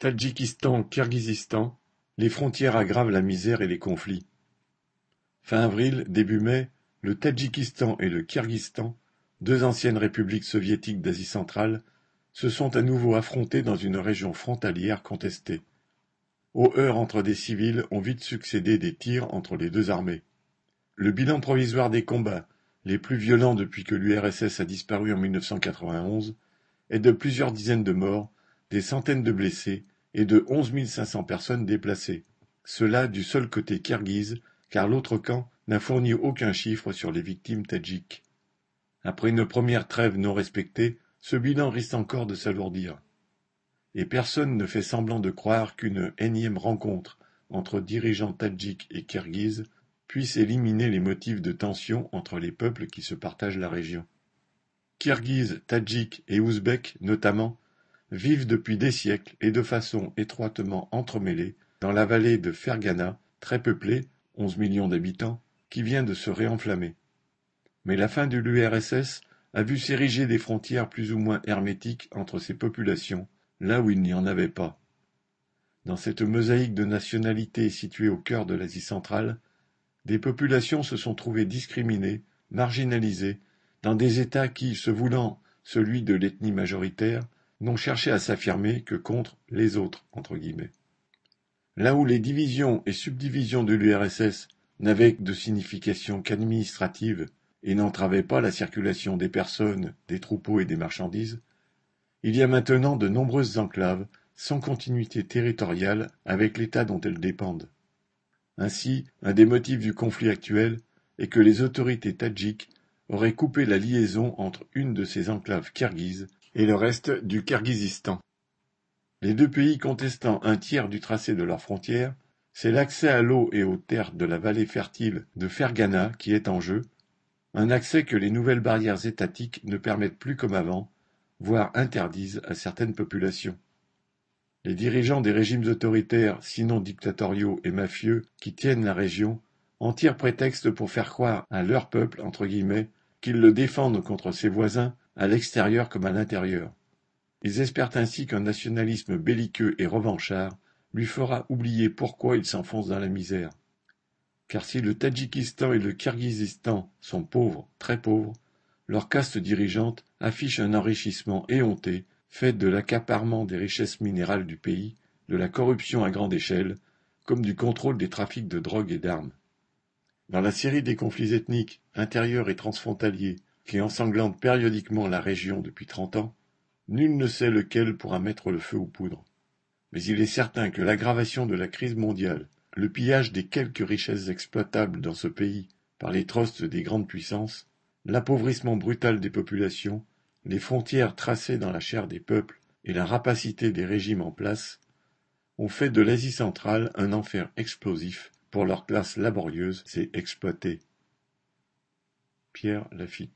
Tadjikistan-Kirghizistan, les frontières aggravent la misère et les conflits. Fin avril, début mai, le Tadjikistan et le Kirghizistan, deux anciennes républiques soviétiques d'Asie centrale, se sont à nouveau affrontés dans une région frontalière contestée. Aux heurts entre des civils ont vite succédé des tirs entre les deux armées. Le bilan provisoire des combats, les plus violents depuis que l'URSS a disparu en 1991, est de plusieurs dizaines de morts, des centaines de blessés et de onze mille cinq cents personnes déplacées, cela du seul côté kirghize, car l'autre camp n'a fourni aucun chiffre sur les victimes tadjiques. Après une première trêve non respectée, ce bilan risque encore de s'alourdir. Et personne ne fait semblant de croire qu'une énième rencontre entre dirigeants tadjiks et kirghizes puisse éliminer les motifs de tension entre les peuples qui se partagent la région. Kirghizes, Tadjiks et Ouzbeks notamment vivent depuis des siècles et de façon étroitement entremêlée dans la vallée de Fergana, très peuplée, onze millions d'habitants, qui vient de se réenflammer. Mais la fin de l'URSS a vu s'ériger des frontières plus ou moins hermétiques entre ces populations, là où il n'y en avait pas. Dans cette mosaïque de nationalités située au cœur de l'Asie centrale, des populations se sont trouvées discriminées, marginalisées, dans des États qui, se voulant celui de l'ethnie majoritaire, n'ont cherché à s'affirmer que contre les autres. Là où les divisions et subdivisions de l'URSS n'avaient de signification qu'administrative et n'entravaient pas la circulation des personnes, des troupeaux et des marchandises, il y a maintenant de nombreuses enclaves sans continuité territoriale avec l'État dont elles dépendent. Ainsi, un des motifs du conflit actuel est que les autorités tadjiques auraient coupé la liaison entre une de ces enclaves kirghizes et le reste du Kirghizistan. Les deux pays contestant un tiers du tracé de leurs frontières, c'est l'accès à l'eau et aux terres de la vallée fertile de Fergana qui est en jeu, un accès que les nouvelles barrières étatiques ne permettent plus comme avant, voire interdisent à certaines populations. Les dirigeants des régimes autoritaires, sinon dictatoriaux et mafieux, qui tiennent la région, en tirent prétexte pour faire croire à leur peuple, entre guillemets, qu'ils le défendent contre ses voisins à l'extérieur comme à l'intérieur. Ils espèrent ainsi qu'un nationalisme belliqueux et revanchard lui fera oublier pourquoi il s'enfonce dans la misère. Car si le Tadjikistan et le Kirghizistan sont pauvres, très pauvres, leur caste dirigeante affiche un enrichissement éhonté, fait de l'accaparement des richesses minérales du pays, de la corruption à grande échelle, comme du contrôle des trafics de drogue et d'armes. Dans la série des conflits ethniques, intérieurs et transfrontaliers, qui ensanglante périodiquement la région depuis trente ans, nul ne sait lequel pourra mettre le feu aux poudres. Mais il est certain que l'aggravation de la crise mondiale, le pillage des quelques richesses exploitables dans ce pays par les trusts des grandes puissances, l'appauvrissement brutal des populations, les frontières tracées dans la chair des peuples et la rapacité des régimes en place, ont fait de l'Asie centrale un enfer explosif pour leur classe laborieuse et exploitée. Pierre Lafitte